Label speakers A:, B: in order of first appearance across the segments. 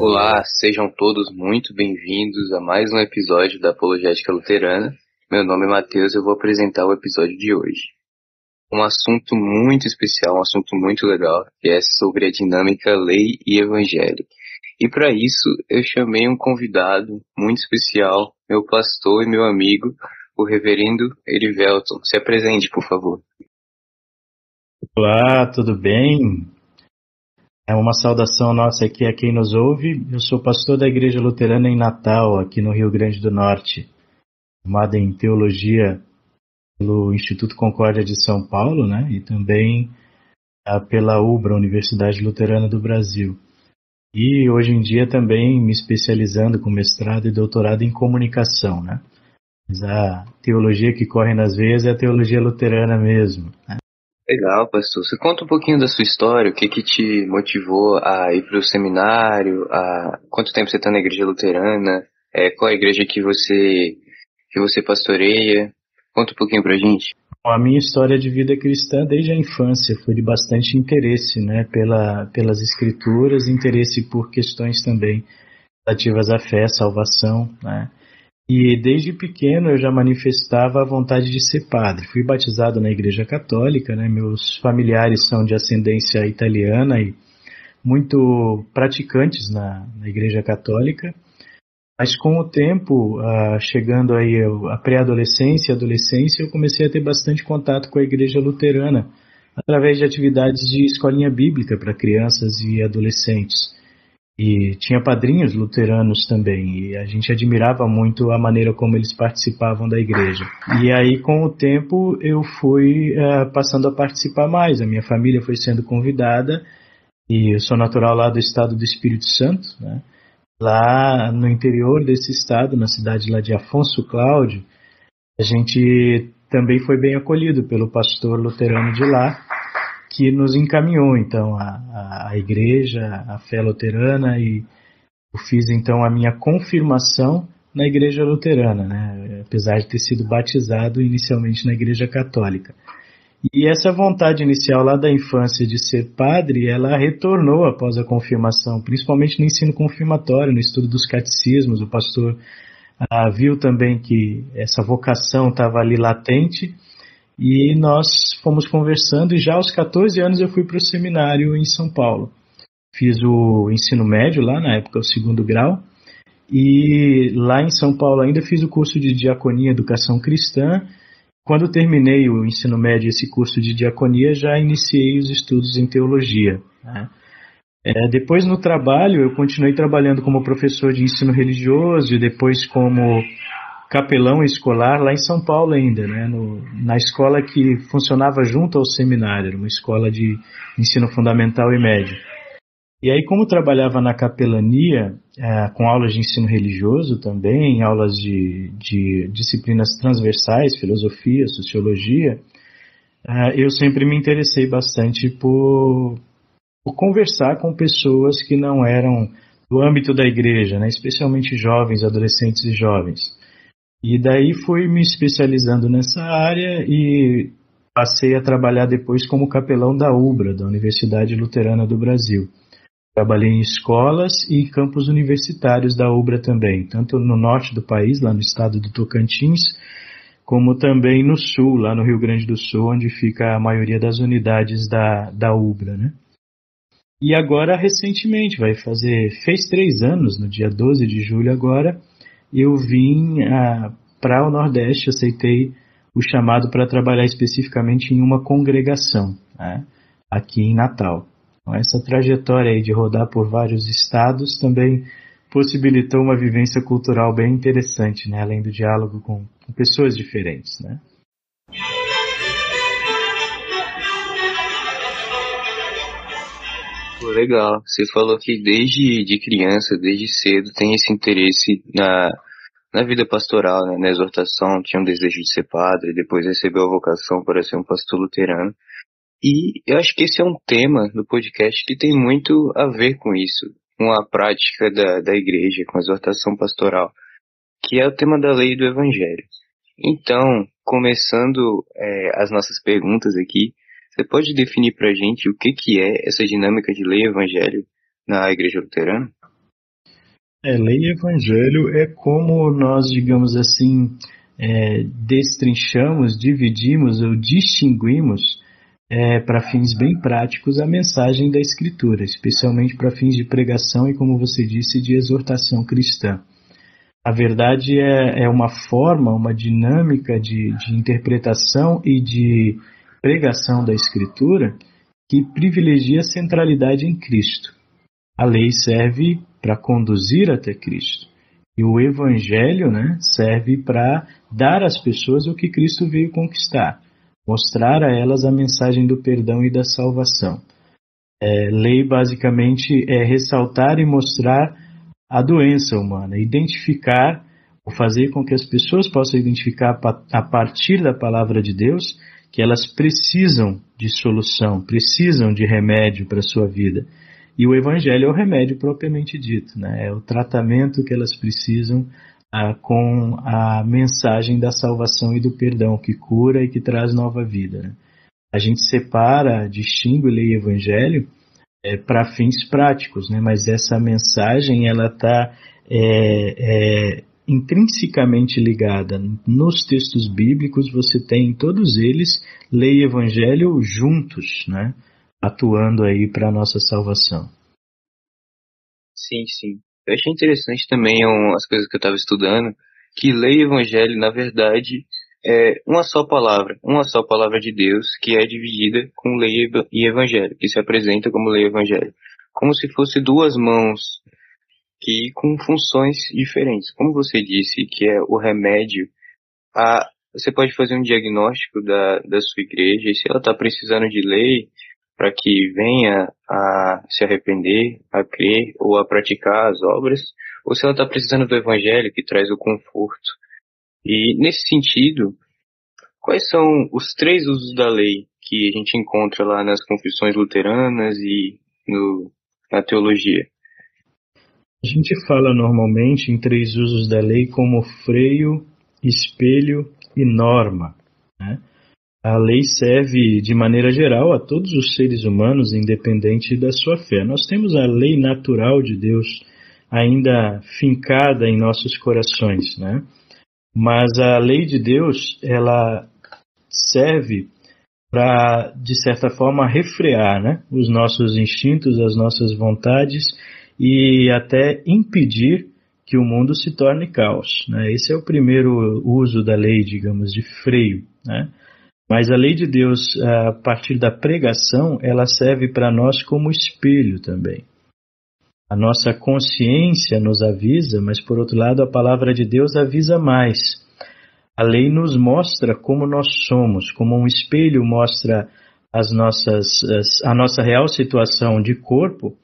A: Olá, sejam todos muito bem-vindos a mais um episódio da Apologética Luterana. Meu nome é Matheus e eu vou apresentar o episódio de hoje. Um assunto muito especial, um assunto muito legal, que é sobre a dinâmica lei e evangelho. E para isso eu chamei um convidado muito especial, meu pastor e meu amigo, o reverendo Erivelton. Se apresente, por favor.
B: Olá, tudo bem? É uma saudação nossa aqui a quem nos ouve. Eu sou pastor da Igreja Luterana em Natal, aqui no Rio Grande do Norte, formado em teologia pelo Instituto Concórdia de São Paulo, né? E também ah, pela UBRA, Universidade Luterana do Brasil. E hoje em dia também me especializando com mestrado e doutorado em comunicação, né? Mas a teologia que corre nas veias é a teologia luterana mesmo. Né?
A: Legal, pastor. Você conta um pouquinho da sua história, o que que te motivou a ir para o seminário, a quanto tempo você está na igreja luterana, é, qual a igreja que você que você pastoreia? Conta um pouquinho pra gente.
B: A minha história de vida cristã desde a infância foi de bastante interesse, né, pela, pelas escrituras, interesse por questões também relativas à fé, salvação, né. E desde pequeno eu já manifestava a vontade de ser padre. Fui batizado na Igreja Católica, né? Meus familiares são de ascendência italiana e muito praticantes na, na Igreja Católica. Mas com o tempo, uh, chegando aí a pré-adolescência e adolescência, eu comecei a ter bastante contato com a Igreja Luterana através de atividades de escolinha bíblica para crianças e adolescentes. E tinha padrinhos luteranos também, e a gente admirava muito a maneira como eles participavam da igreja. E aí, com o tempo, eu fui uh, passando a participar mais. A minha família foi sendo convidada, e eu sou natural lá do estado do Espírito Santo, né? Lá no interior desse estado, na cidade lá de Afonso Cláudio, a gente também foi bem acolhido pelo pastor luterano de lá, que nos encaminhou então a, a, igreja, a fé luterana e eu fiz então a minha confirmação na igreja luterana, né? apesar de ter sido batizado inicialmente na igreja católica. E essa vontade inicial lá da infância de ser padre, ela retornou após a confirmação, principalmente no ensino confirmatório, no estudo dos catecismos. O pastor ah, viu também que essa vocação estava ali latente e nós fomos conversando e já aos 14 anos eu fui para o seminário em São Paulo. Fiz o ensino médio lá, na época o segundo grau, e lá em São Paulo ainda fiz o curso de diaconia educação cristã. Quando terminei o ensino médio esse curso de diaconia, já iniciei os estudos em teologia. Né? É, depois no trabalho, eu continuei trabalhando como professor de ensino religioso e depois como capelão escolar lá em São Paulo ainda, né, no, na escola que funcionava junto ao seminário, uma escola de ensino fundamental e médio. E aí, como trabalhava na capelania, é, com aulas de ensino religioso também, aulas de, de disciplinas transversais, filosofia, sociologia, é, eu sempre me interessei bastante por, por conversar com pessoas que não eram do âmbito da igreja, né, especialmente jovens, adolescentes e jovens. E daí fui me especializando nessa área e passei a trabalhar depois como capelão da UBRA, da Universidade Luterana do Brasil. Trabalhei em escolas e campos universitários da UBRA também, tanto no norte do país, lá no estado do Tocantins, como também no sul, lá no Rio Grande do Sul, onde fica a maioria das unidades da, da UBRA, né? E agora, recentemente, vai fazer, fez três anos, no dia 12 de julho agora, eu vim ah, para o Nordeste, aceitei o chamado para trabalhar especificamente em uma congregação, né, aqui em Natal. Então, essa trajetória aí de rodar por vários estados também possibilitou uma vivência cultural bem interessante, né, além do diálogo com, com pessoas diferentes. Né.
A: Legal. Você falou que desde de criança, desde cedo, tem esse interesse na, na vida pastoral, né? na exortação, tinha um desejo de ser padre, depois recebeu a vocação para ser um pastor luterano. E eu acho que esse é um tema do podcast que tem muito a ver com isso. com a prática da, da igreja, com a exortação pastoral, que é o tema da lei do evangelho. Então, começando é, as nossas perguntas aqui, você pode definir para a gente o que, que é essa dinâmica de lei e evangelho na igreja luterana?
B: É, lei e evangelho é como nós, digamos assim, é, destrinchamos, dividimos ou distinguimos é, para fins bem práticos a mensagem da Escritura, especialmente para fins de pregação e, como você disse, de exortação cristã. A verdade é, é uma forma, uma dinâmica de, de interpretação e de pregação da Escritura que privilegia a centralidade em Cristo. A lei serve para conduzir até Cristo. E o Evangelho né, serve para dar às pessoas o que Cristo veio conquistar, mostrar a elas a mensagem do perdão e da salvação. É, lei basicamente é ressaltar e mostrar a doença humana, identificar, ou fazer com que as pessoas possam identificar a partir da palavra de Deus que elas precisam de solução, precisam de remédio para a sua vida. E o Evangelho é o remédio propriamente dito, né? é o tratamento que elas precisam ah, com a mensagem da salvação e do perdão, que cura e que traz nova vida. Né? A gente separa, distingue lei e Evangelho é, para fins práticos, né? mas essa mensagem ela está é, é, intrinsecamente ligada. Nos textos bíblicos você tem todos eles lei e Evangelho juntos, né? atuando aí para a nossa salvação.
A: Sim, sim. Eu achei interessante também as coisas que eu estava estudando, que lei e evangelho, na verdade, é uma só palavra, uma só palavra de Deus, que é dividida com lei e evangelho, que se apresenta como lei e evangelho. Como se fosse duas mãos, que com funções diferentes. Como você disse, que é o remédio, a, você pode fazer um diagnóstico da, da sua igreja, e se ela está precisando de lei, para que venha a se arrepender, a crer ou a praticar as obras, ou se ela está precisando do evangelho que traz o conforto. E nesse sentido, quais são os três usos da lei que a gente encontra lá nas confissões luteranas e no, na teologia?
B: A gente fala normalmente em três usos da lei como freio, espelho e norma. Né? A lei serve de maneira geral a todos os seres humanos, independente da sua fé. Nós temos a lei natural de Deus ainda fincada em nossos corações, né? Mas a lei de Deus, ela serve para, de certa forma, refrear né, os nossos instintos, as nossas vontades e até impedir que o mundo se torne caos. Né? Esse é o primeiro uso da lei, digamos, de freio. Né? Mas a lei de Deus, a partir da pregação, ela serve para nós como espelho também. A nossa consciência nos avisa, mas por outro lado, a palavra de Deus avisa mais. A lei nos mostra como nós somos, como um espelho mostra as nossas, as, a nossa real situação de corpo,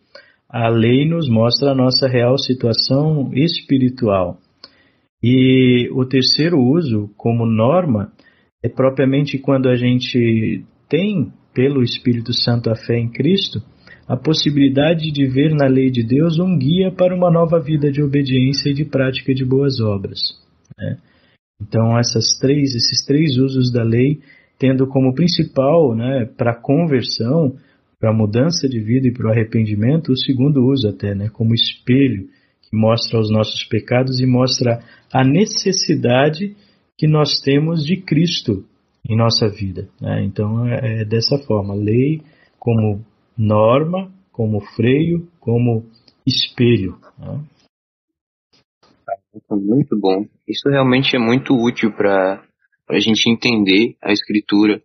B: a lei nos mostra a nossa real situação espiritual. E o terceiro uso, como norma, é propriamente quando a gente tem, pelo Espírito Santo, a fé em Cristo, a possibilidade de ver na lei de Deus um guia para uma nova vida de obediência e de prática de boas obras. Né? Então, essas três, esses três usos da lei, tendo como principal, né, para a conversão, para a mudança de vida e para o arrependimento, o segundo uso até, né, como espelho que mostra os nossos pecados e mostra a necessidade que nós temos de Cristo em nossa vida. Né? Então é, é dessa forma, lei como norma, como freio, como espelho. Né?
A: Muito bom. Isso realmente é muito útil para a gente entender a escritura.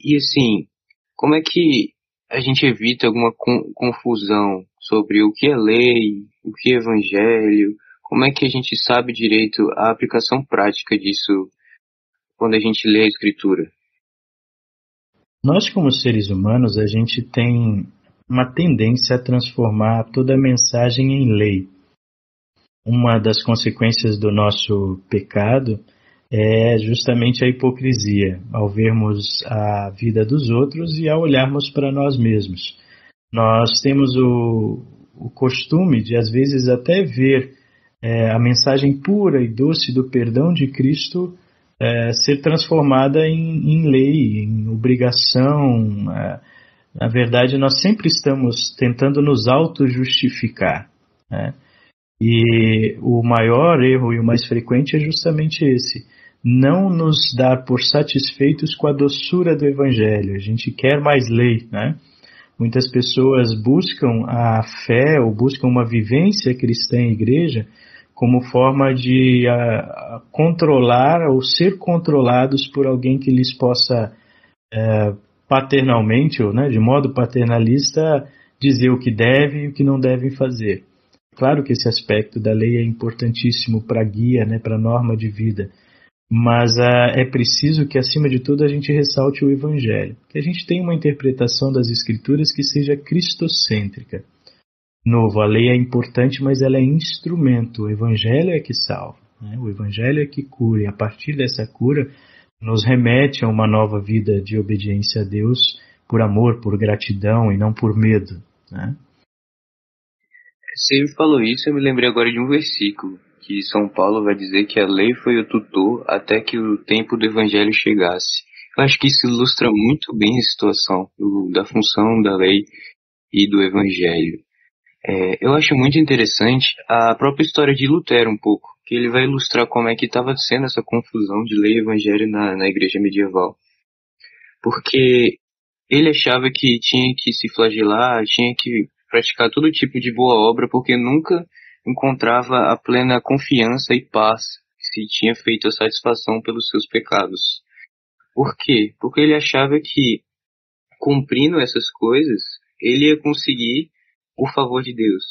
A: E assim, como é que a gente evita alguma confusão sobre o que é lei, o que é evangelho, como é que a gente sabe direito a aplicação prática disso quando a gente lê a escritura?
B: Nós, como seres humanos, a gente tem uma tendência a transformar toda a mensagem em lei. Uma das consequências do nosso pecado é justamente a hipocrisia, ao vermos a vida dos outros e ao olharmos para nós mesmos. Nós temos o, o costume de, às vezes, até ver é, a mensagem pura e doce do perdão de Cristo é, ser transformada em, em, lei, em obrigação. É, na verdade, nós sempre estamos tentando nos auto-justificar. Né? E o maior erro e o mais frequente é justamente esse. Não nos dar por satisfeitos com a doçura do Evangelho. A gente quer mais lei, né? Muitas pessoas buscam a fé ou buscam uma vivência cristã em igreja como forma de a, controlar ou ser controlados por alguém que lhes possa é, paternalmente ou né, de modo paternalista dizer o que devem e o que não devem fazer. Claro que esse aspecto da lei é importantíssimo para guia, né, para norma de vida, mas ah, é preciso que, acima de tudo, a gente ressalte o Evangelho, que a gente tenha uma interpretação das Escrituras que seja cristocêntrica. Novo, a lei é importante, mas ela é instrumento, o Evangelho é que salva, né? o Evangelho é que cura, e a partir dessa cura nos remete a uma nova vida de obediência a Deus por amor, por gratidão e não por medo. Né?
A: Você falou isso, eu me lembrei agora de um versículo que São Paulo vai dizer que a lei foi o tutor até que o tempo do evangelho chegasse. Eu acho que isso ilustra muito bem a situação do, da função da lei e do evangelho. É, eu acho muito interessante a própria história de Lutero um pouco, que ele vai ilustrar como é que estava sendo essa confusão de lei e evangelho na, na igreja medieval. Porque ele achava que tinha que se flagelar, tinha que praticar todo tipo de boa obra, porque nunca encontrava a plena confiança e paz se tinha feito a satisfação pelos seus pecados. Por quê? Porque ele achava que, cumprindo essas coisas, ele ia conseguir o favor de Deus.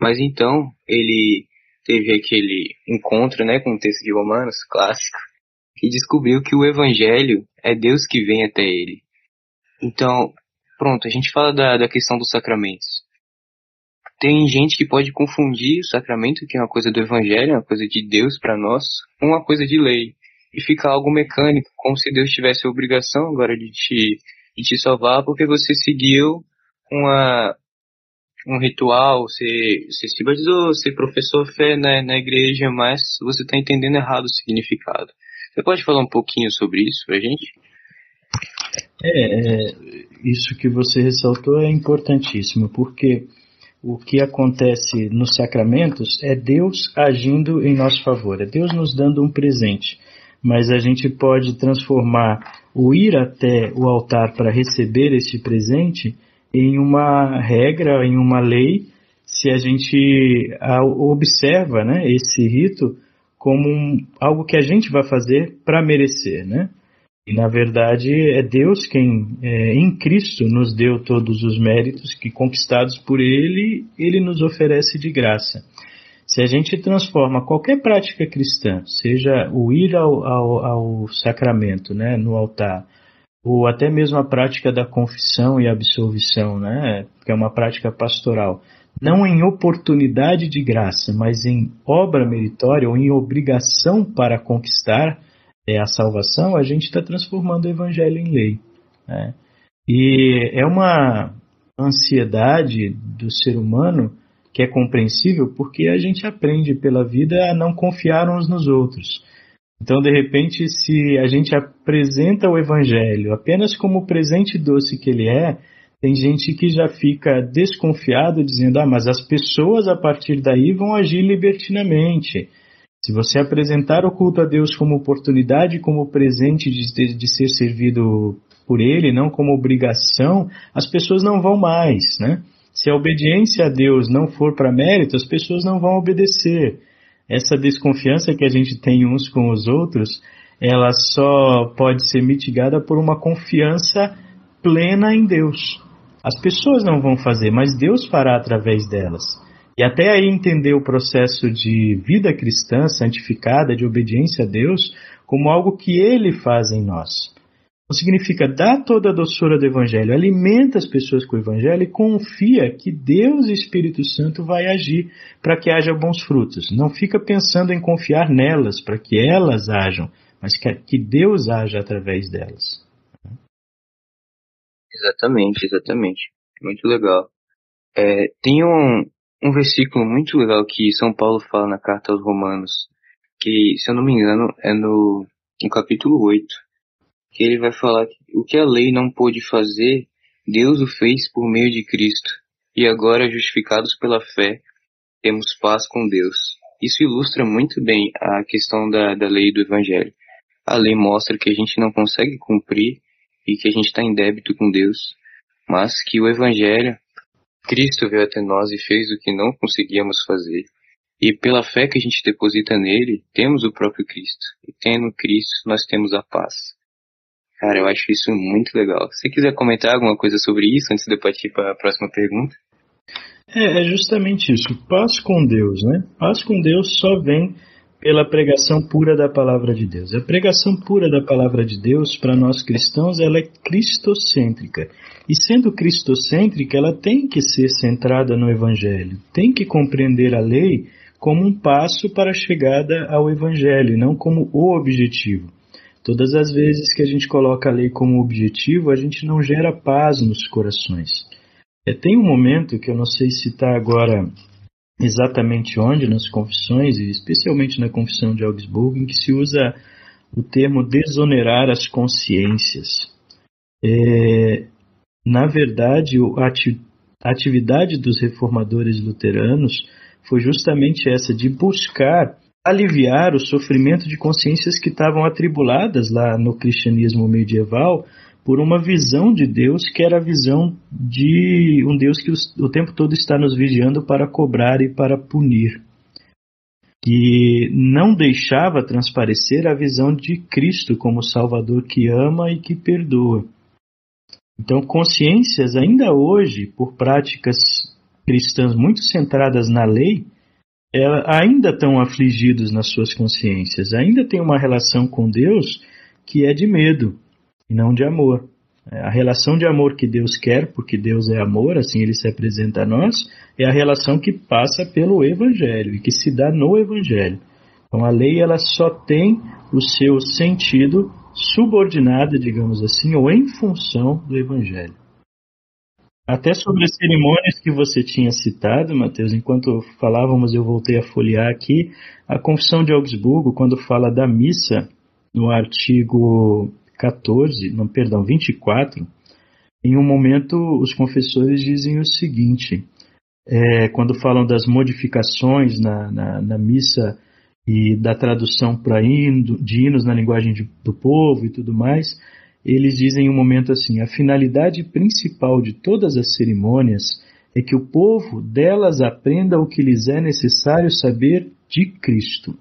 A: Mas então, ele teve aquele encontro né, com o texto de Romanos, clássico, que descobriu que o Evangelho é Deus que vem até ele. Então, pronto, a gente fala da, da questão dos sacramentos tem gente que pode confundir o sacramento, que é uma coisa do evangelho, uma coisa de Deus para nós, com uma coisa de lei. E fica algo mecânico, como se Deus tivesse a obrigação agora de te, de te salvar porque você seguiu uma, um ritual, você, se batizou, você professou fé na, na igreja, mas você está entendendo errado o significado. Você pode falar um pouquinho sobre isso pra gente?
B: É, é isso que você ressaltou é importantíssimo, porque o que acontece nos sacramentos é Deus agindo em nosso favor, é Deus nos dando um presente. Mas a gente pode transformar o ir até o altar para receber este presente em uma regra, em uma lei, se a gente observa né, esse rito como um, algo que a gente vai fazer para merecer, né? E na verdade é Deus quem, é, em Cristo, nos deu todos os méritos que, conquistados por Ele, Ele nos oferece de graça. Se a gente transforma qualquer prática cristã, seja o ir ao, ao, ao sacramento, né, no altar, ou até mesmo a prática da confissão e absolvição, né, que é uma prática pastoral, não em oportunidade de graça, mas em obra meritória ou em obrigação para conquistar, é a salvação, a gente está transformando o evangelho em lei. Né? E é uma ansiedade do ser humano que é compreensível porque a gente aprende pela vida a não confiar uns nos outros. Então, de repente, se a gente apresenta o evangelho apenas como o presente doce que ele é, tem gente que já fica desconfiado dizendo: "Ah, mas as pessoas a partir daí vão agir libertinamente". Se você apresentar o culto a Deus como oportunidade, como presente de, de, ser servido por Ele, não como obrigação, as pessoas não vão mais, né? Se a obediência a Deus não for para mérito, as pessoas não vão obedecer. Essa desconfiança que a gente tem uns com os outros, ela só pode ser mitigada por uma confiança plena em Deus. As pessoas não vão fazer, mas Deus fará através delas. E até aí entender o processo de vida cristã santificada, de obediência a Deus, como algo que Ele faz em nós. Não significa dar toda a doçura do Evangelho, alimenta as pessoas com o Evangelho e confia que Deus e Espírito Santo vai agir para que haja bons frutos. Não fica pensando em confiar nelas para que elas ajam, mas que Deus haja através delas.
A: Exatamente, exatamente. Muito legal. É, tem um, um versículo muito legal que São Paulo fala na carta aos Romanos, que, se eu não me engano, é no, no capítulo 8, que ele vai falar que o que a lei não pôde fazer, Deus o fez por meio de Cristo, e agora, justificados pela fé, temos paz com Deus. Isso ilustra muito bem a questão da, da lei do Evangelho. A lei mostra que a gente não consegue cumprir e que a gente está em débito com Deus, mas que o Evangelho, Cristo veio até nós e fez o que não conseguíamos fazer. E pela fé que a gente deposita nele, temos o próprio Cristo. E tendo Cristo, nós temos a paz. Cara, eu acho isso muito legal. Se quiser comentar alguma coisa sobre isso antes de eu partir para a próxima pergunta.
B: É, é justamente isso. Paz com Deus, né? Paz com Deus só vem pela pregação pura da palavra de Deus. A pregação pura da palavra de Deus, para nós cristãos, ela é cristocêntrica. E sendo cristocêntrica, ela tem que ser centrada no Evangelho. Tem que compreender a lei como um passo para a chegada ao Evangelho, não como o objetivo. Todas as vezes que a gente coloca a lei como objetivo, a gente não gera paz nos corações. É, tem um momento que eu não sei se está agora exatamente onde nas confissões, e especialmente na confissão de Augsburgo, em que se usa o termo desonerar as consciências. É, na verdade, a atividade dos reformadores luteranos foi justamente essa de buscar aliviar o sofrimento de consciências que estavam atribuladas lá no cristianismo medieval por uma visão de Deus que era a visão de um Deus que o tempo todo está nos vigiando para cobrar e para punir. Que não deixava transparecer a visão de Cristo como Salvador que ama e que perdoa. Então, consciências, ainda hoje, por práticas cristãs muito centradas na lei, ainda estão afligidos nas suas consciências, ainda tem uma relação com Deus que é de medo, e não de amor. É, a relação de amor que Deus quer, porque Deus é amor, assim ele se apresenta a nós, é a relação que passa pelo Evangelho e que se dá no Evangelho. Então a lei ela só tem o seu sentido subordinado, digamos assim, ou em função do Evangelho. Até sobre as cerimônias que você tinha citado, Mateus, enquanto falávamos, eu voltei a folhear aqui a Confissão de Augsburgo, quando fala da missa, no artigo 14, não, perdão, 24, em um momento os confessores dizem o seguinte, é, quando falam das modificações na, na, na missa e da tradução para hino, de hinos na linguagem de, do povo e tudo mais, eles dizem em um momento assim: a finalidade principal de todas as cerimônias é que o povo delas aprenda o que lhes é necessário saber de Cristo.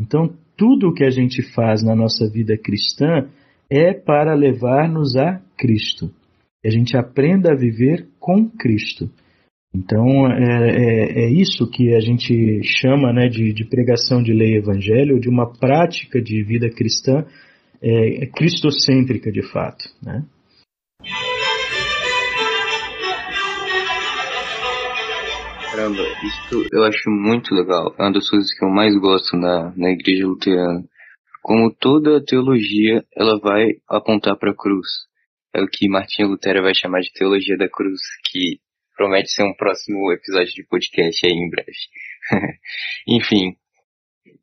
B: Então, tudo o que a gente faz na nossa vida cristã é para levar-nos a Cristo. Que a gente aprenda a viver com Cristo. Então, é, é, é, isso que a gente chama né, de, de, pregação de lei e evangelho, de uma prática de vida cristã é, cristocêntrica de fato. Né?
A: Caramba, isso eu acho muito legal. É uma das coisas que eu mais gosto na, na igreja luterana. Como toda teologia, ela vai apontar para a cruz. É o que Martinho Lutero vai chamar de teologia da cruz, que promete ser um próximo episódio de podcast aí em breve. Enfim,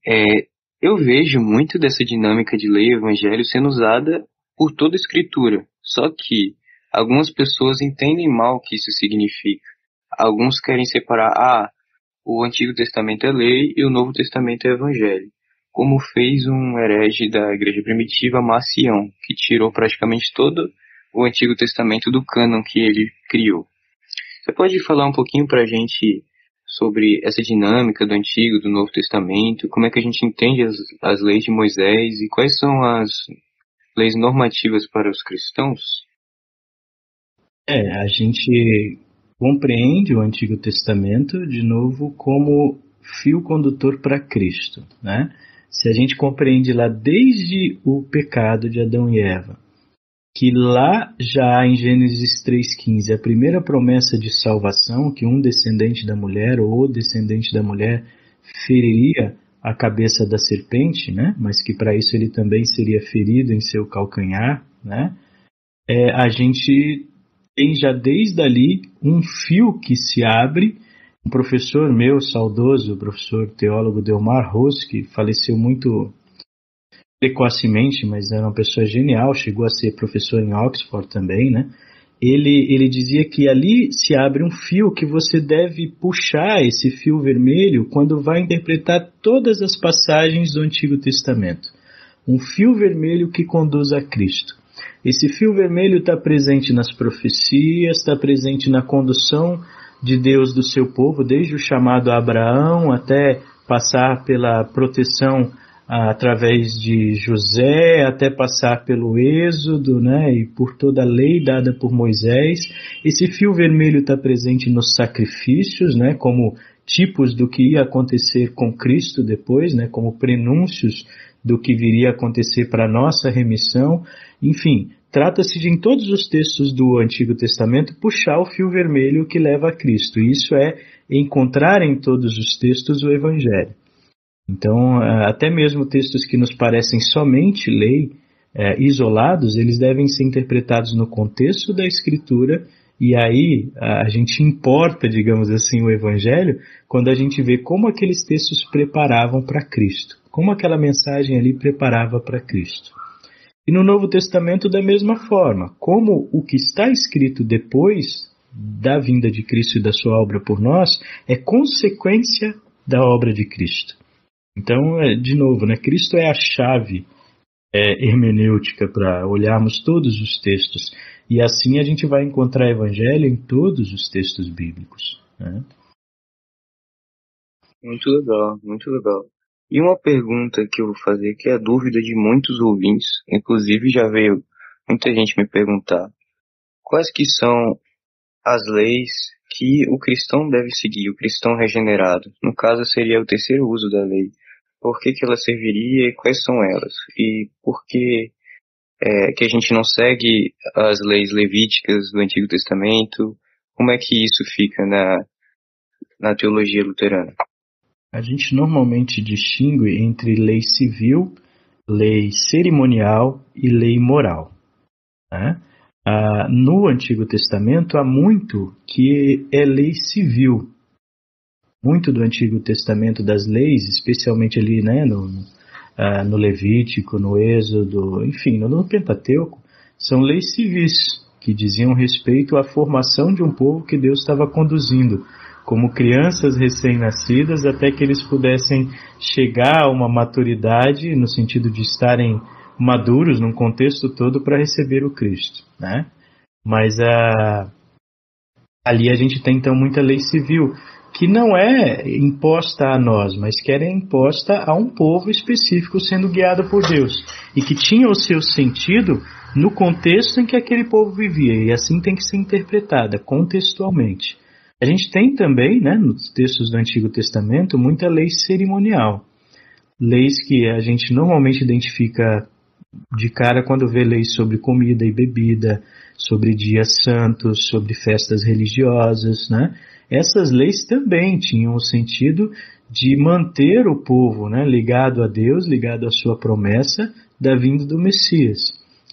A: é, eu vejo muito dessa dinâmica de lei e evangelho sendo usada por toda a escritura. Só que algumas pessoas entendem mal o que isso significa alguns querem separar, ah, o Antigo Testamento é lei e o Novo Testamento é evangelho, como fez um herege da igreja primitiva, Marcião, que tirou praticamente todo o Antigo Testamento do cânon que ele criou. Você pode falar um pouquinho para a gente sobre essa dinâmica do Antigo, do Novo Testamento, como é que a gente entende as, as leis de Moisés e quais são as leis normativas para os cristãos?
B: É, a gente compreende o Antigo Testamento, de novo, como fio condutor para Cristo. Né? Se a gente compreende lá desde o pecado de Adão e Eva, que lá já em Gênesis 3,15 a primeira promessa de salvação, que um descendente da mulher ou descendente da mulher feriria a cabeça da serpente, né? mas que para isso ele também seria ferido em seu calcanhar, né? É, a gente tem já desde ali um fio que se abre. Um professor meu, saudoso, o professor teólogo Delmar Ross, que faleceu muito precocemente, mas era uma pessoa genial, chegou a ser professor em Oxford também, né? Ele, ele dizia que ali se abre um fio que você deve puxar esse fio vermelho quando vai interpretar todas as passagens do Antigo Testamento. Um fio vermelho que conduz a Cristo. Esse fio vermelho está presente nas profecias, está presente na condução de Deus do seu povo, desde o chamado a Abraão até passar pela proteção através de José, até passar pelo Êxodo, né, e por toda a lei dada por Moisés. Esse fio vermelho está presente nos sacrifícios, né, como tipos do que ia acontecer com Cristo depois, né, como prenúncios do que viria a acontecer para nossa remissão. Enfim, trata-se de em todos os textos do Antigo Testamento puxar o fio vermelho que leva a Cristo. Isso é encontrar em todos os textos o Evangelho. Então, é, até mesmo textos que nos parecem somente lei, é, isolados, eles devem ser interpretados no contexto da Escritura e aí a gente importa, digamos assim, o Evangelho quando a gente vê como aqueles textos preparavam para Cristo, como aquela mensagem ali preparava para Cristo. E no Novo Testamento, da mesma forma, como o que está escrito depois da vinda de Cristo e da sua obra por nós é consequência da obra de Cristo. Então, é, de novo, né, Cristo é a chave é, hermenêutica para olharmos todos os textos. E assim a gente vai encontrar evangelho em todos os textos bíblicos. Né?
A: Muito legal, muito legal. E uma pergunta que eu vou fazer, que é a dúvida de muitos ouvintes, inclusive já veio muita gente me perguntar, quais que são as leis que o cristão deve seguir, o cristão regenerado? No caso, seria o terceiro uso da lei por que, que ela serviria e quais são elas. E por que, é, que a gente não segue as leis levíticas do Antigo Testamento? Como é que isso fica na, na teologia luterana?
B: A gente normalmente distingue entre lei civil, lei cerimonial e lei moral. Né? Ah, no Antigo Testamento há muito que é lei civil, muito do Antigo Testamento das leis, especialmente ali né, no, uh, no Levítico, no Êxodo, enfim, no, Pentateuco, são leis civis que diziam respeito à formação de um povo que Deus estava conduzindo, como crianças recém-nascidas, até que eles pudessem chegar a uma maturidade, no sentido de estarem maduros num contexto todo para receber o Cristo, né? Mas uh, ali a gente tem então muita lei civil que não é imposta a nós, mas que era imposta a um povo específico sendo guiado por Deus e que tinha o seu sentido no contexto em que aquele povo vivia e assim tem que ser interpretada contextualmente. A gente tem também, né, nos textos do Antigo Testamento, muita lei cerimonial, leis que a gente normalmente identifica de cara quando vê leis sobre comida e bebida, sobre dias santos, sobre festas religiosas, né? Essas leis também tinham o sentido de manter o povo né, ligado a Deus, ligado à sua promessa da vinda do Messias.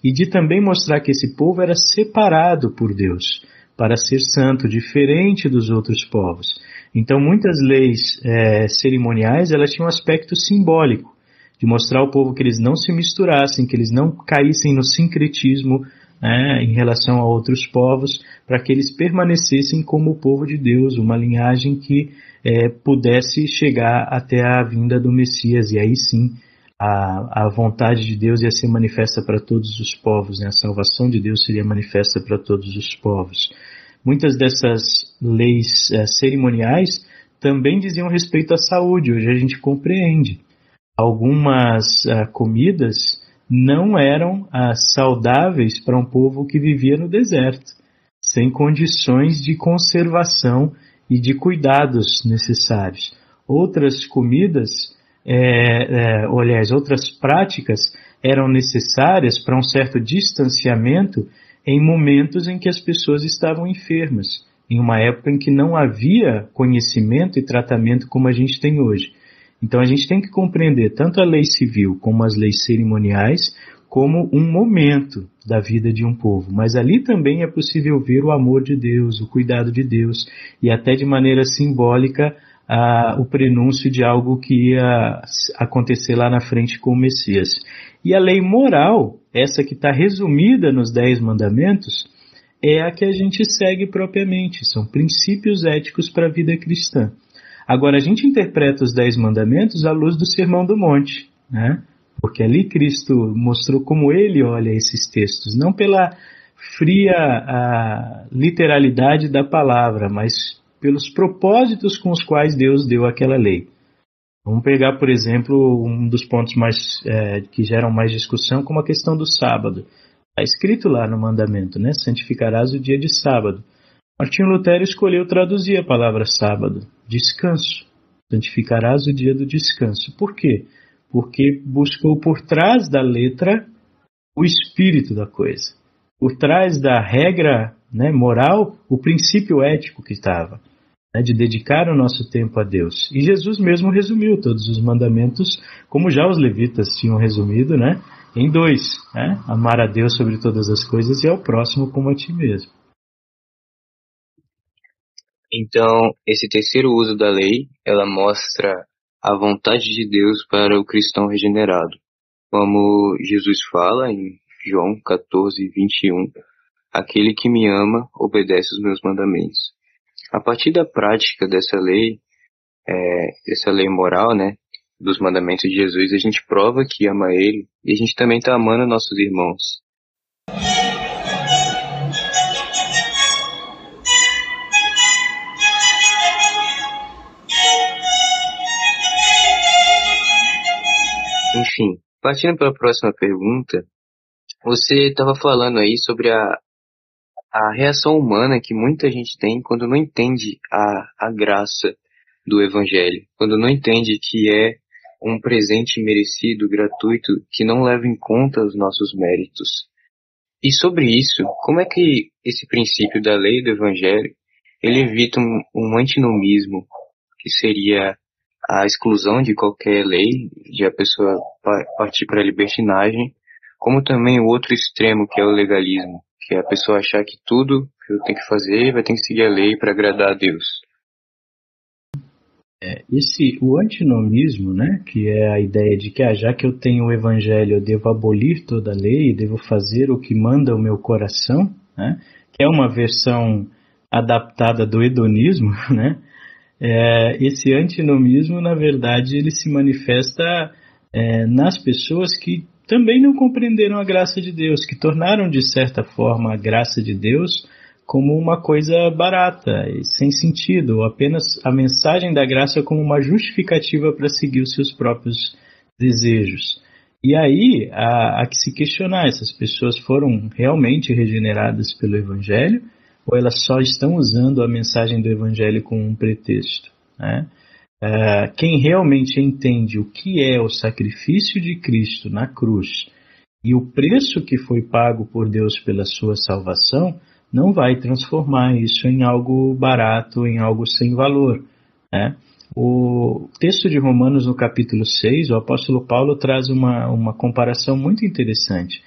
B: E de também mostrar que esse povo era separado por Deus para ser santo, diferente dos outros povos. Então, muitas leis é, cerimoniais elas tinham um aspecto simbólico, de mostrar ao povo que eles não se misturassem, que eles não caíssem no sincretismo né, em relação a outros povos, para que eles permanecessem como o povo de Deus, uma linhagem que é, pudesse chegar até a vinda do Messias, e aí sim a, a vontade de Deus ia ser manifesta para todos os povos, né, a salvação de Deus seria manifesta para todos os povos. Muitas dessas leis é, cerimoniais também diziam respeito à saúde, hoje a gente compreende. Algumas uh, comidas não eram ah, saudáveis para um povo que vivia no deserto, sem condições de conservação e de cuidados necessários. Outras comidas, é, é, aliás, outras práticas eram necessárias para um certo distanciamento em momentos em que as pessoas estavam enfermas, em uma época em que não havia conhecimento e tratamento como a gente tem hoje. Então a gente tem que compreender tanto a lei civil como as leis cerimoniais como um momento da vida de um povo, mas ali também é possível ver o amor de Deus, o cuidado de Deus e até de maneira simbólica o prenúncio de algo que ia acontecer lá na frente com o Messias. E a lei moral, essa que está resumida nos Dez Mandamentos, é a que a gente segue propriamente, são princípios éticos para a vida cristã. Agora, a gente interpreta os Dez Mandamentos à luz do Sermão do Monte, né? porque ali Cristo mostrou como ele olha esses textos, não pela fria literalidade da palavra, mas pelos propósitos com os quais Deus deu aquela lei. Vamos pegar, por exemplo, um dos pontos mais é, que geram mais discussão, como a questão do sábado. Está escrito lá no mandamento, né? Santificarás o dia de sábado. Martinho Lutero escolheu traduzir a palavra sábado, descanso. Santificarás o dia do descanso. Por quê? Porque buscou por trás da letra o espírito da coisa. Por trás da regra né, moral, o princípio ético que estava né, de dedicar o nosso tempo a Deus. E Jesus mesmo resumiu todos os mandamentos, como já os levitas tinham resumido, né, em dois: né, amar a Deus sobre todas as coisas e ao próximo como a ti mesmo.
A: Então, esse terceiro uso da lei, ela mostra a vontade de Deus para o cristão regenerado. Como Jesus fala em João 14, 21, aquele que me ama obedece os meus mandamentos. A partir da prática dessa lei, é, dessa lei moral, né, dos mandamentos de Jesus, a gente prova que ama Ele e a gente também está amando nossos irmãos. Enfim, partindo para a próxima pergunta, você estava falando aí sobre a, a reação humana que muita gente tem quando não entende a, a graça do Evangelho, quando não entende que é um presente merecido, gratuito, que não leva em conta os nossos méritos. E sobre isso, como é que esse princípio da lei do Evangelho ele evita um, um antinomismo, que seria a exclusão de qualquer lei, de a pessoa partir para a libertinagem, como também o outro extremo, que é o legalismo, que é a pessoa achar que tudo que eu tenho que fazer vai ter que seguir a lei para agradar a Deus.
B: É, esse, o antinomismo, né, que é a ideia de que ah, já que eu tenho o evangelho eu devo abolir toda a lei, devo fazer o que manda o meu coração, né, que é uma versão adaptada do hedonismo, né, é, esse antinomismo, na verdade, ele se manifesta é, nas pessoas que também não compreenderam a graça de Deus, que tornaram de certa forma a graça de Deus como uma coisa barata e sem sentido, ou apenas a mensagem da graça como uma justificativa para seguir os seus próprios desejos. E aí há, há que se questionar: essas pessoas foram realmente regeneradas pelo Evangelho ou elas só estão usando a mensagem do Evangelho como um pretexto? Né? É, quem realmente entende o que é o sacrifício de Cristo na cruz e o preço que foi pago por Deus pela sua salvação, não vai transformar isso em algo barato, em algo sem valor. Né? O texto de Romanos, no capítulo 6, o apóstolo Paulo traz uma, uma comparação muito interessante.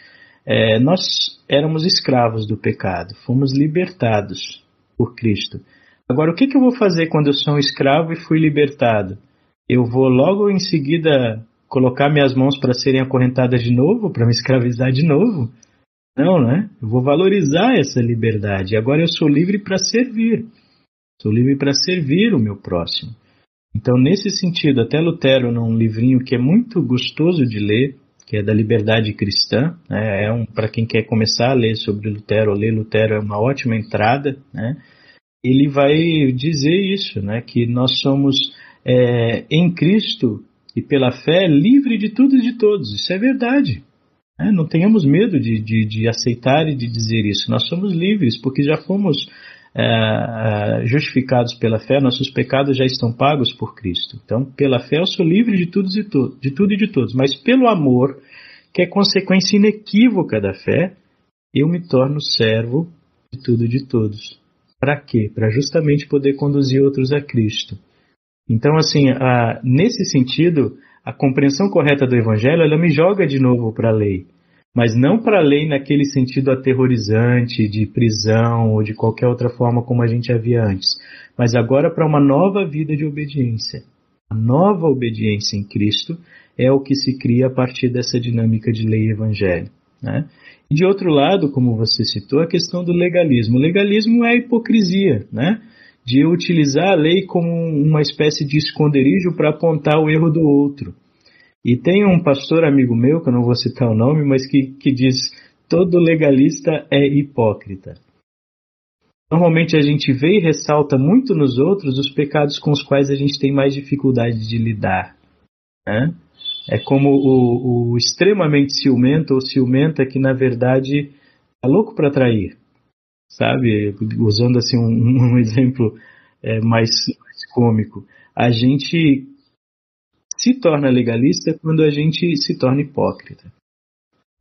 B: É, nós éramos escravos do pecado, fomos libertados por Cristo. Agora, o que, que eu vou fazer quando eu sou um escravo e fui libertado? Eu vou logo em seguida colocar minhas mãos para serem acorrentadas de novo, para me escravizar de novo? Não, né? Eu vou valorizar essa liberdade. Agora eu sou livre para servir. Sou livre para servir o meu próximo. Então, nesse sentido, até Lutero, num livrinho que é muito gostoso de ler, que é da liberdade cristã, né? é um para quem quer começar a ler sobre Lutero, ler Lutero é uma ótima entrada, né? ele vai dizer isso, né? que nós somos é, em Cristo e pela fé livre de tudo e de todos. Isso é verdade. Né? Não tenhamos medo de, de, de, aceitar e de dizer isso. Nós somos livres porque já fomos é, é justificados pela fé, nossos pecados já estão pagos por Cristo. Então, pela fé, eu sou livre de tudo e, to de tudo e de todos. Mas pelo amor, que é consequência inequívoca da fé, eu me torno servo de tudo e de todos. Para quê? Para justamente poder conduzir outros a Cristo. Então, assim, a, nesse sentido, a compreensão correta do Evangelho, ela me joga de novo para a lei. Mas não para a lei naquele sentido aterrorizante de prisão ou de qualquer outra forma como a gente havia antes, mas agora para uma nova vida de obediência. A nova obediência em Cristo é o que se cria a partir dessa dinâmica de lei e evangelho. Né? E de outro lado, como você citou, a questão do legalismo. O legalismo é a hipocrisia, né? de utilizar a lei como uma espécie de esconderijo para apontar o erro do outro. E tem um pastor amigo meu, que eu não vou citar o nome, mas que, que diz: todo legalista é hipócrita. Normalmente a gente vê e ressalta muito nos outros os pecados com os quais a gente tem mais dificuldade de lidar. Né? É como o, o extremamente ciumento ou ciumenta que na verdade é louco para trair, sabe? Usando assim um, um exemplo é, mais, mais cômico. A gente se torna legalista quando a gente se torna hipócrita.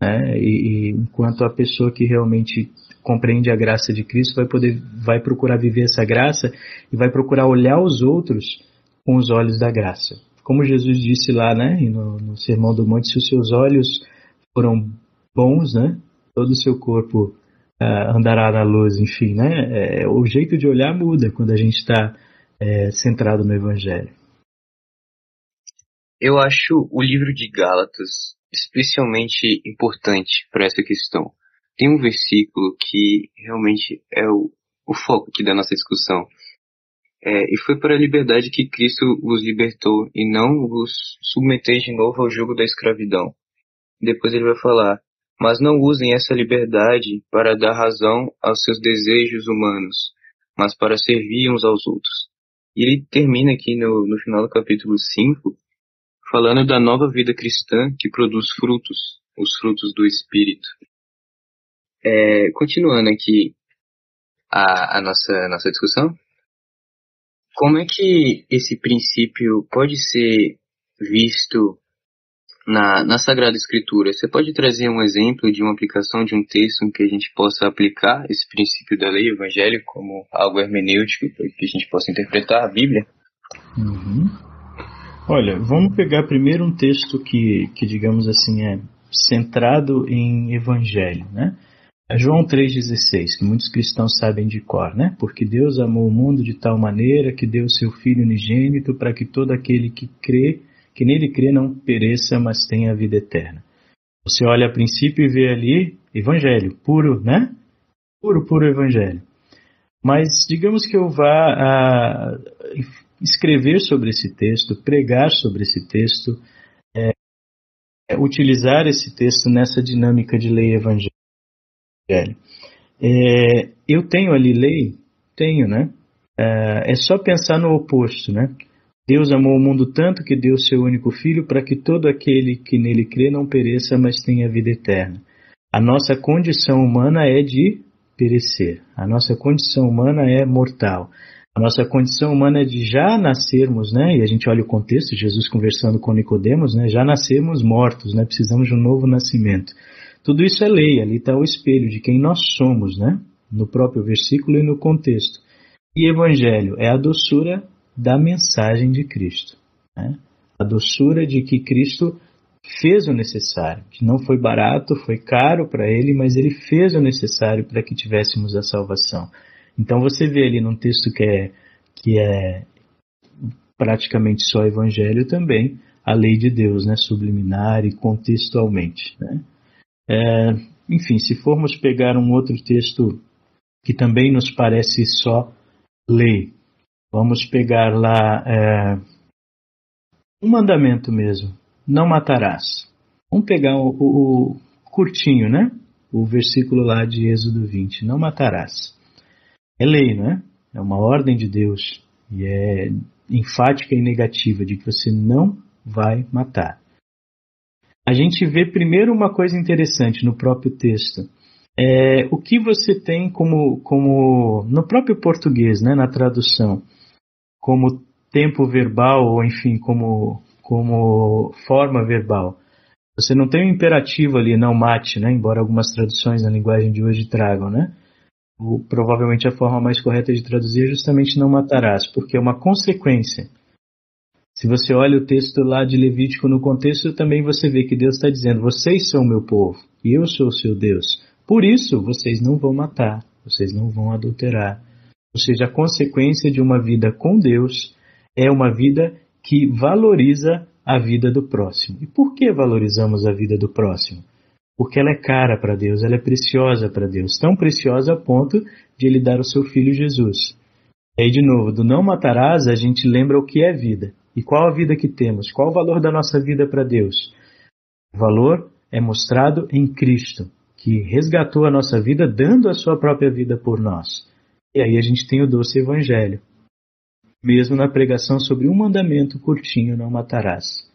B: Né? E, e, enquanto a pessoa que realmente compreende a graça de Cristo vai poder vai procurar viver essa graça e vai procurar olhar os outros com os olhos da graça. Como Jesus disse lá, né, no, no Sermão do Monte, se os seus olhos foram bons, né, todo o seu corpo uh, andará na luz, enfim, né? É, o jeito de olhar muda quando a gente está é, centrado no Evangelho.
A: Eu acho o livro de Gálatas especialmente importante para essa questão. Tem um versículo que realmente é o, o foco aqui da nossa discussão. É, e foi para a liberdade que Cristo os libertou e não os submeter de novo ao jugo da escravidão. Depois ele vai falar: Mas não usem essa liberdade para dar razão aos seus desejos humanos, mas para servir uns aos outros. E ele termina aqui no, no final do capítulo 5 falando da nova vida cristã que produz frutos, os frutos do Espírito. É, continuando aqui a, a nossa, nossa discussão, como é que esse princípio pode ser visto na, na Sagrada Escritura? Você pode trazer um exemplo de uma aplicação de um texto em que a gente possa aplicar esse princípio da lei evangélica como algo hermenêutico que a gente possa interpretar a Bíblia?
B: Uhum. Olha, vamos pegar primeiro um texto que, que digamos assim, é centrado em evangelho, né? É João 3,16, que muitos cristãos sabem de cor, né? Porque Deus amou o mundo de tal maneira que deu seu Filho unigênito para que todo aquele que crê, que nele crê, não pereça, mas tenha a vida eterna. Você olha a princípio e vê ali evangelho, puro, né? Puro, puro evangelho. Mas digamos que eu vá a, escrever sobre esse texto, pregar sobre esse texto, é, utilizar esse texto nessa dinâmica de lei evangélica. É, eu tenho ali lei? Tenho, né? É, é só pensar no oposto, né? Deus amou o mundo tanto que deu seu único filho para que todo aquele que nele crê não pereça, mas tenha vida eterna. A nossa condição humana é de perecer. A nossa condição humana é mortal. A nossa condição humana é de já nascermos, né? E a gente olha o contexto, Jesus conversando com Nicodemos, né? Já nascermos mortos, né? Precisamos de um novo nascimento. Tudo isso é lei, ali está o espelho de quem nós somos, né? No próprio versículo e no contexto. E evangelho é a doçura da mensagem de Cristo. Né? A doçura de que Cristo fez o necessário, que não foi barato, foi caro para ele, mas ele fez o necessário para que tivéssemos a salvação. Então você vê ali num texto que é, que é praticamente só evangelho também, a lei de Deus, né, subliminar e contextualmente. Né? É, enfim, se formos pegar um outro texto que também nos parece só lei, vamos pegar lá é, um mandamento mesmo, não matarás. Vamos pegar o, o, o curtinho, né? O versículo lá de Êxodo 20, não matarás é lei, né? É uma ordem de Deus e é enfática e negativa de que você não vai matar. A gente vê primeiro uma coisa interessante no próprio texto. É, o que você tem como, como no próprio português, né, na tradução, como tempo verbal ou enfim como como forma verbal. Você não tem um imperativo ali, não mate, né? Embora algumas traduções na linguagem de hoje tragam, né? Provavelmente a forma mais correta de traduzir é justamente não matarás, porque é uma consequência. Se você olha o texto lá de Levítico no contexto, também você vê que Deus está dizendo: vocês são meu povo. e eu sou o seu Deus. Por isso, vocês não vão matar, vocês não vão adulterar. Ou seja, a consequência de uma vida com Deus é uma vida que valoriza a vida do próximo. E por que valorizamos a vida do próximo? Porque ela é cara para Deus, ela é preciosa para Deus, tão preciosa a ponto de ele dar o seu filho Jesus. E aí, de novo, do não matarás, a gente lembra o que é vida. E qual a vida que temos? Qual o valor da nossa vida para Deus? O valor é mostrado em Cristo, que resgatou a nossa vida dando a sua própria vida por nós. E aí a gente tem o doce evangelho. Mesmo na pregação sobre um mandamento curtinho, não matarás.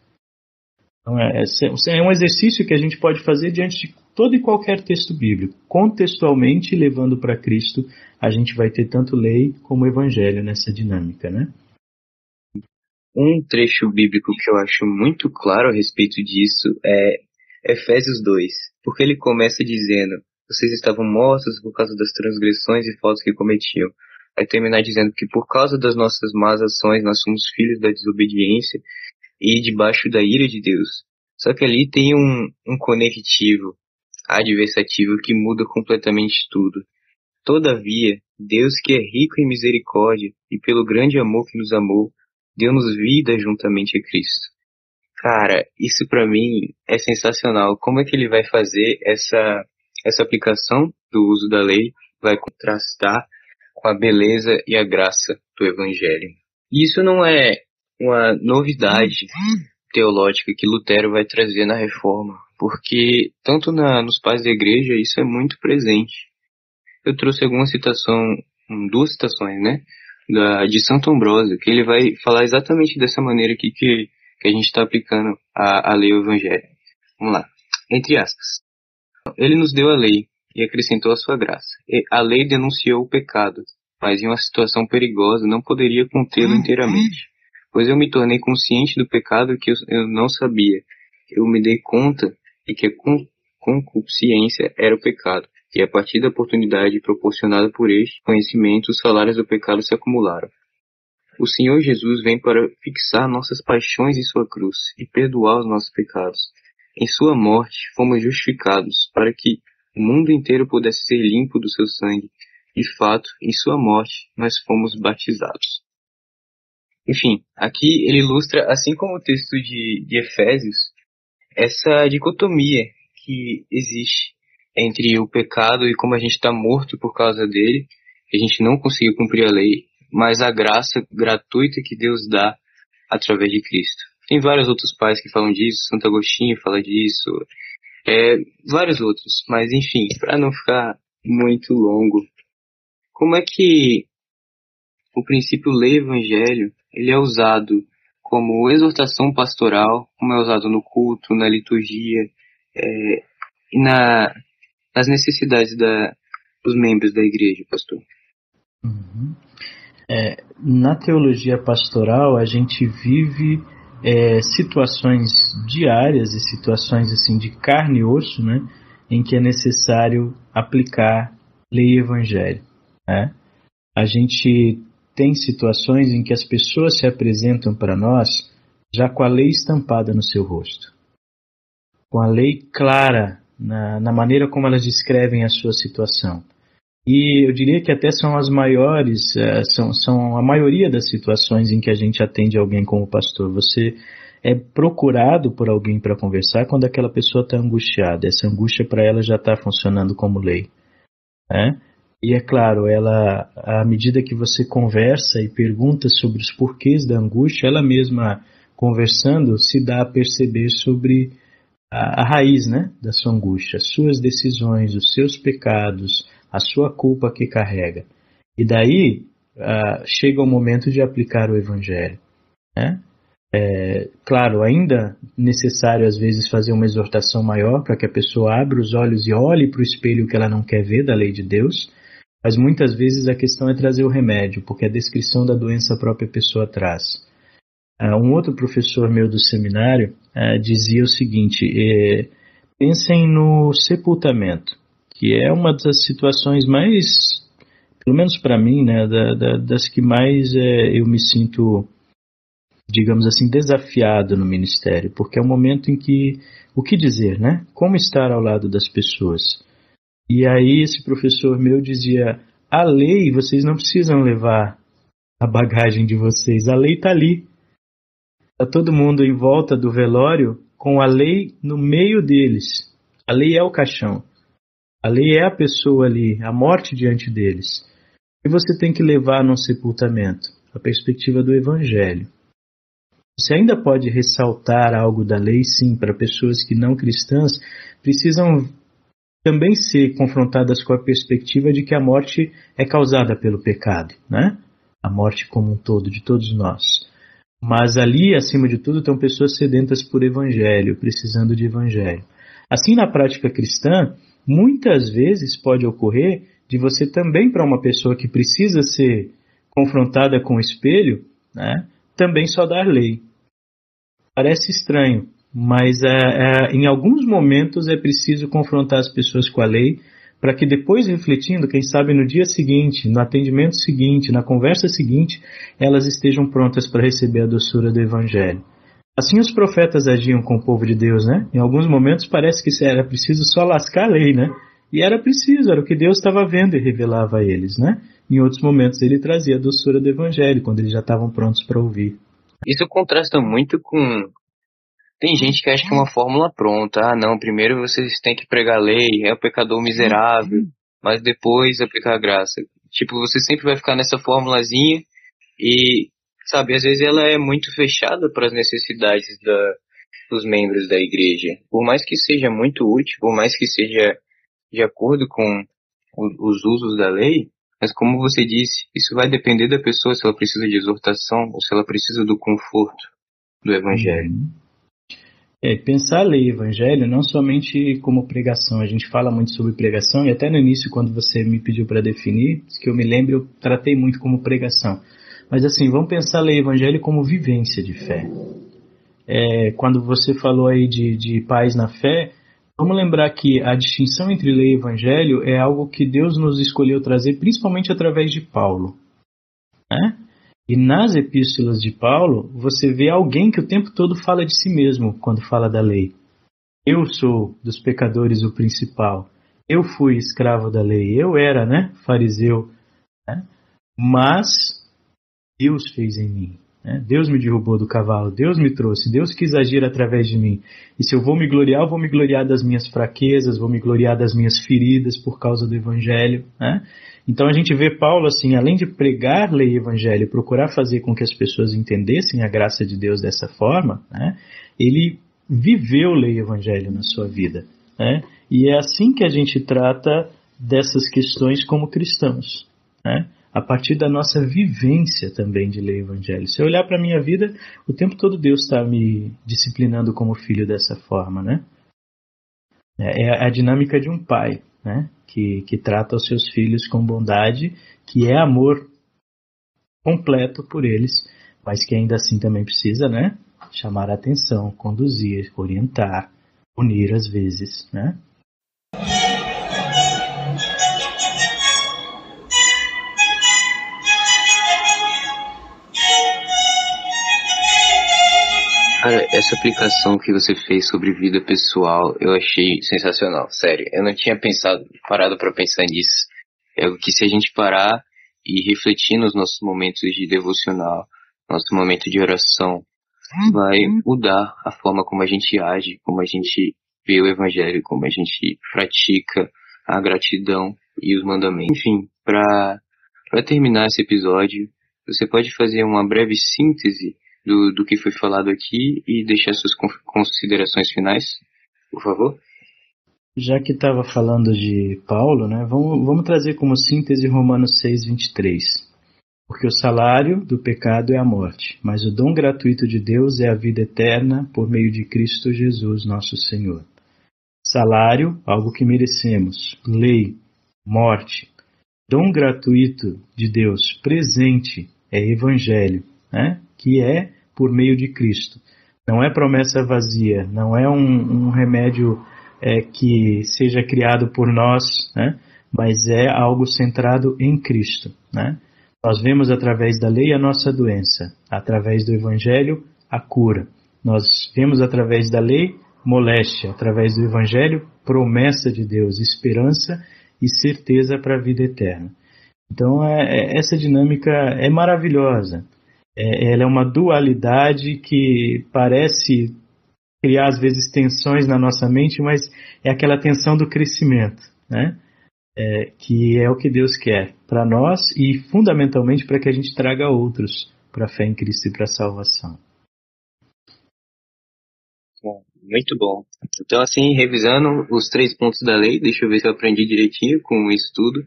B: Então é, é, é um exercício que a gente pode fazer diante de todo e qualquer texto bíblico. Contextualmente, levando para Cristo, a gente vai ter tanto lei como evangelho nessa dinâmica, né?
A: Um trecho bíblico que eu acho muito claro a respeito disso é Efésios 2, porque ele começa dizendo: Vocês estavam mortos por causa das transgressões e faltas que cometiam. Vai terminar dizendo que por causa das nossas más ações nós somos filhos da desobediência e debaixo da ira de Deus. Só que ali tem um, um conectivo adversativo que muda completamente tudo. Todavia, Deus que é rico em misericórdia e pelo grande amor que nos amou, deu-nos vida juntamente a Cristo. Cara, isso para mim é sensacional. Como é que ele vai fazer essa, essa aplicação do uso da lei? Vai contrastar com a beleza e a graça do Evangelho. Isso não é uma novidade teológica que Lutero vai trazer na reforma, porque tanto na, nos pais da igreja isso é muito presente. Eu trouxe alguma citação, duas citações, né, da, de Santo Ambrósio, que ele vai falar exatamente dessa maneira aqui que, que a gente está aplicando a, a lei ao evangelho. Vamos lá, entre aspas. Ele nos deu a lei e acrescentou a sua graça. A lei denunciou o pecado, mas em uma situação perigosa não poderia contê-lo inteiramente pois eu me tornei consciente do pecado que eu não sabia. Eu me dei conta de que a concupiscência era o pecado, e a partir da oportunidade proporcionada por este conhecimento, os salários do pecado se acumularam. O Senhor Jesus vem para fixar nossas paixões em sua cruz e perdoar os nossos pecados. Em sua morte fomos justificados para que o mundo inteiro pudesse ser limpo do seu sangue. De fato, em sua morte nós fomos batizados. Enfim, aqui ele ilustra, assim como o texto de, de Efésios, essa dicotomia que existe entre o pecado e como a gente está morto por causa dele, a gente não conseguiu cumprir a lei, mas a graça gratuita que Deus dá através de Cristo. Tem vários outros pais que falam disso, Santo Agostinho fala disso, é, vários outros, mas enfim, para não ficar muito longo, como é que o princípio lei evangelho ele é usado como exortação pastoral, como é usado no culto, na liturgia é, e na, nas necessidades da, dos membros da igreja, pastor.
B: Uhum. É, na teologia pastoral, a gente vive é, situações diárias e situações assim de carne e osso, né, em que é necessário aplicar lei e evangelho. Né? A gente tem situações em que as pessoas se apresentam para nós já com a lei estampada no seu rosto, com a lei clara na, na maneira como elas descrevem a sua situação. E eu diria que até são as maiores, uh, são, são a maioria das situações em que a gente atende alguém como pastor. Você é procurado por alguém para conversar quando aquela pessoa está angustiada. Essa angústia para ela já está funcionando como lei. Né? E é claro, ela, à medida que você conversa e pergunta sobre os porquês da angústia, ela mesma conversando se dá a perceber sobre a, a raiz, né, da sua angústia, as suas decisões, os seus pecados, a sua culpa que carrega. E daí uh, chega o momento de aplicar o evangelho, né? É, claro, ainda necessário às vezes fazer uma exortação maior para que a pessoa abra os olhos e olhe para o espelho que ela não quer ver da lei de Deus, mas muitas vezes a questão é trazer o remédio, porque a descrição da doença a própria pessoa traz. Uh, um outro professor meu do seminário uh, dizia o seguinte: eh, pensem no sepultamento, que é uma das situações mais, pelo menos para mim, né, da, da, das que mais eh, eu me sinto digamos assim, desafiado no ministério, porque é um momento em que o que dizer, né? Como estar ao lado das pessoas? E aí esse professor meu dizia: a lei vocês não precisam levar a bagagem de vocês, a lei está ali. Está todo mundo em volta do velório com a lei no meio deles. A lei é o caixão. A lei é a pessoa ali, a morte diante deles. E você tem que levar no sepultamento a perspectiva do evangelho. Você ainda pode ressaltar algo da lei, sim, para pessoas que não cristãs precisam também ser confrontadas com a perspectiva de que a morte é causada pelo pecado, né? A morte como um todo de todos nós. Mas ali, acima de tudo, estão pessoas sedentas por evangelho, precisando de evangelho. Assim, na prática cristã, muitas vezes pode ocorrer de você também, para uma pessoa que precisa ser confrontada com o espelho, né, também só dar lei. Parece estranho, mas é, é, em alguns momentos é preciso confrontar as pessoas com a lei para que depois, refletindo, quem sabe no dia seguinte, no atendimento seguinte, na conversa seguinte, elas estejam prontas para receber a doçura do Evangelho. Assim os profetas agiam com o povo de Deus, né? Em alguns momentos parece que era preciso só lascar a lei, né? E era preciso, era o que Deus estava vendo e revelava a eles, né? Em outros momentos ele trazia a doçura do Evangelho, quando eles já estavam prontos para ouvir.
A: Isso contrasta muito com. Tem gente que acha que é uma fórmula pronta. Ah, não, primeiro vocês têm que pregar a lei, é o pecador miserável, mas depois aplicar a graça. Tipo, você sempre vai ficar nessa formulazinha e, sabe, às vezes ela é muito fechada para as necessidades da, dos membros da igreja. Por mais que seja muito útil, por mais que seja de acordo com os usos da lei, mas como você disse, isso vai depender da pessoa se ela precisa de exortação ou se ela precisa do conforto do evangelho. Uhum.
B: É, pensar a lei evangelho não somente como pregação, a gente fala muito sobre pregação e até no início quando você me pediu para definir, que eu me lembro, eu tratei muito como pregação. Mas assim, vamos pensar a lei evangelho como vivência de fé. É, quando você falou aí de, de paz na fé, Vamos lembrar que a distinção entre lei e evangelho é algo que Deus nos escolheu trazer principalmente através de Paulo. Né? E nas epístolas de Paulo, você vê alguém que o tempo todo fala de si mesmo quando fala da lei. Eu sou dos pecadores o principal. Eu fui escravo da lei. Eu era, né, fariseu. Né? Mas Deus fez em mim. Né? Deus me derrubou do cavalo, Deus me trouxe, Deus quis agir através de mim. E se eu vou me gloriar, eu vou me gloriar das minhas fraquezas, vou me gloriar das minhas feridas por causa do Evangelho. Né? Então a gente vê Paulo assim, além de pregar lei e Evangelho, procurar fazer com que as pessoas entendessem a graça de Deus dessa forma, né? ele viveu lei e Evangelho na sua vida. Né? E é assim que a gente trata dessas questões como cristãos. Né? a partir da nossa vivência também de ler o Evangelho. Se eu olhar para a minha vida, o tempo todo Deus está me disciplinando como filho dessa forma, né? É, é a dinâmica de um pai, né? Que, que trata os seus filhos com bondade, que é amor completo por eles, mas que ainda assim também precisa, né? Chamar a atenção, conduzir, orientar, unir às vezes, né?
A: Cara, essa aplicação que você fez sobre vida pessoal, eu achei sensacional, sério. Eu não tinha pensado, parado para pensar nisso. É que se a gente parar e refletir nos nossos momentos de devocional, nosso momento de oração, vai mudar a forma como a gente age, como a gente vê o evangelho, como a gente pratica a gratidão e os mandamentos. Enfim, para terminar esse episódio, você pode fazer uma breve síntese do, do que foi falado aqui e deixar suas considerações finais, por favor?
B: Já que estava falando de Paulo, né, vamos, vamos trazer como síntese Romanos 6, 23. Porque o salário do pecado é a morte, mas o dom gratuito de Deus é a vida eterna por meio de Cristo Jesus, nosso Senhor. Salário, algo que merecemos. Lei, morte. Dom gratuito de Deus, presente, é evangelho, né? Que é por meio de Cristo. Não é promessa vazia, não é um, um remédio é, que seja criado por nós, né? mas é algo centrado em Cristo. Né? Nós vemos através da lei a nossa doença, através do Evangelho a cura. Nós vemos através da lei moléstia, através do Evangelho promessa de Deus, esperança e certeza para a vida eterna. Então é, é, essa dinâmica é maravilhosa. É, ela é uma dualidade que parece criar às vezes tensões na nossa mente, mas é aquela tensão do crescimento, né? É, que é o que Deus quer para nós e fundamentalmente para que a gente traga outros para a fé em Cristo e para a salvação.
A: Muito bom. Então, assim, revisando os três pontos da lei, deixa eu ver se eu aprendi direitinho com isso tudo.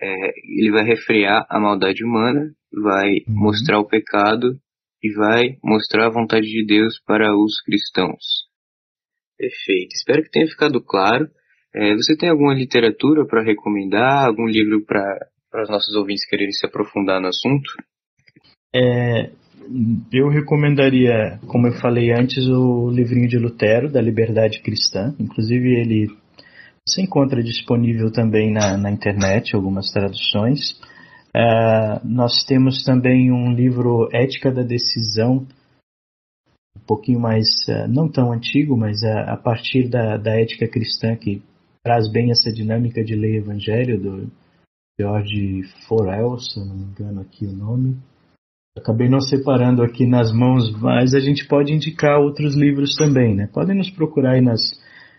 A: É, ele vai refrear a maldade humana, vai uhum. mostrar o pecado e vai mostrar a vontade de Deus para os cristãos. Perfeito. Espero que tenha ficado claro. É, você tem alguma literatura para recomendar? Algum livro para os nossos ouvintes quererem se aprofundar no assunto?
B: É, eu recomendaria, como eu falei antes, o livrinho de Lutero, da Liberdade Cristã. Inclusive, ele se encontra disponível também na, na internet, algumas traduções. Uh, nós temos também um livro Ética da Decisão, um pouquinho mais, uh, não tão antigo, mas uh, a partir da, da ética cristã, que traz bem essa dinâmica de lei evangelho, do George Forel, se não me engano aqui o nome. Acabei não separando aqui nas mãos, mas a gente pode indicar outros livros também, né? Podem nos procurar aí nas,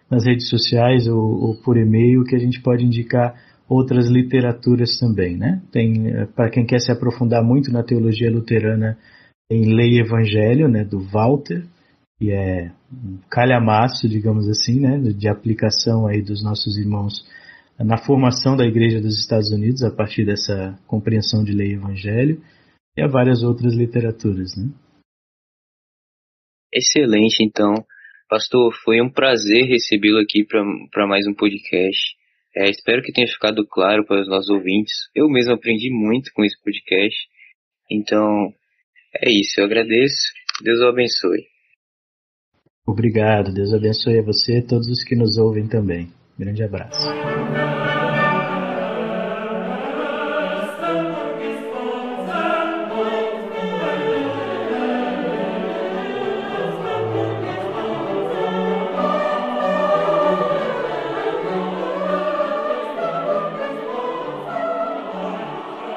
B: nas redes sociais ou, ou por e-mail que a gente pode indicar outras literaturas também, né? Tem eh, para quem quer se aprofundar muito na teologia luterana, tem Lei e Evangelho, né, do Walter, que é um calhamaço, digamos assim, né, de aplicação aí dos nossos irmãos na formação da Igreja dos Estados Unidos a partir dessa compreensão de Lei e Evangelho, e há várias outras literaturas, né?
A: Excelente, então. Pastor, foi um prazer recebê-lo aqui para mais um podcast. É, espero que tenha ficado claro para os nossos ouvintes. Eu mesmo aprendi muito com esse podcast. Então, é isso. Eu agradeço. Deus o abençoe.
B: Obrigado. Deus abençoe a você e todos os que nos ouvem também. Grande abraço.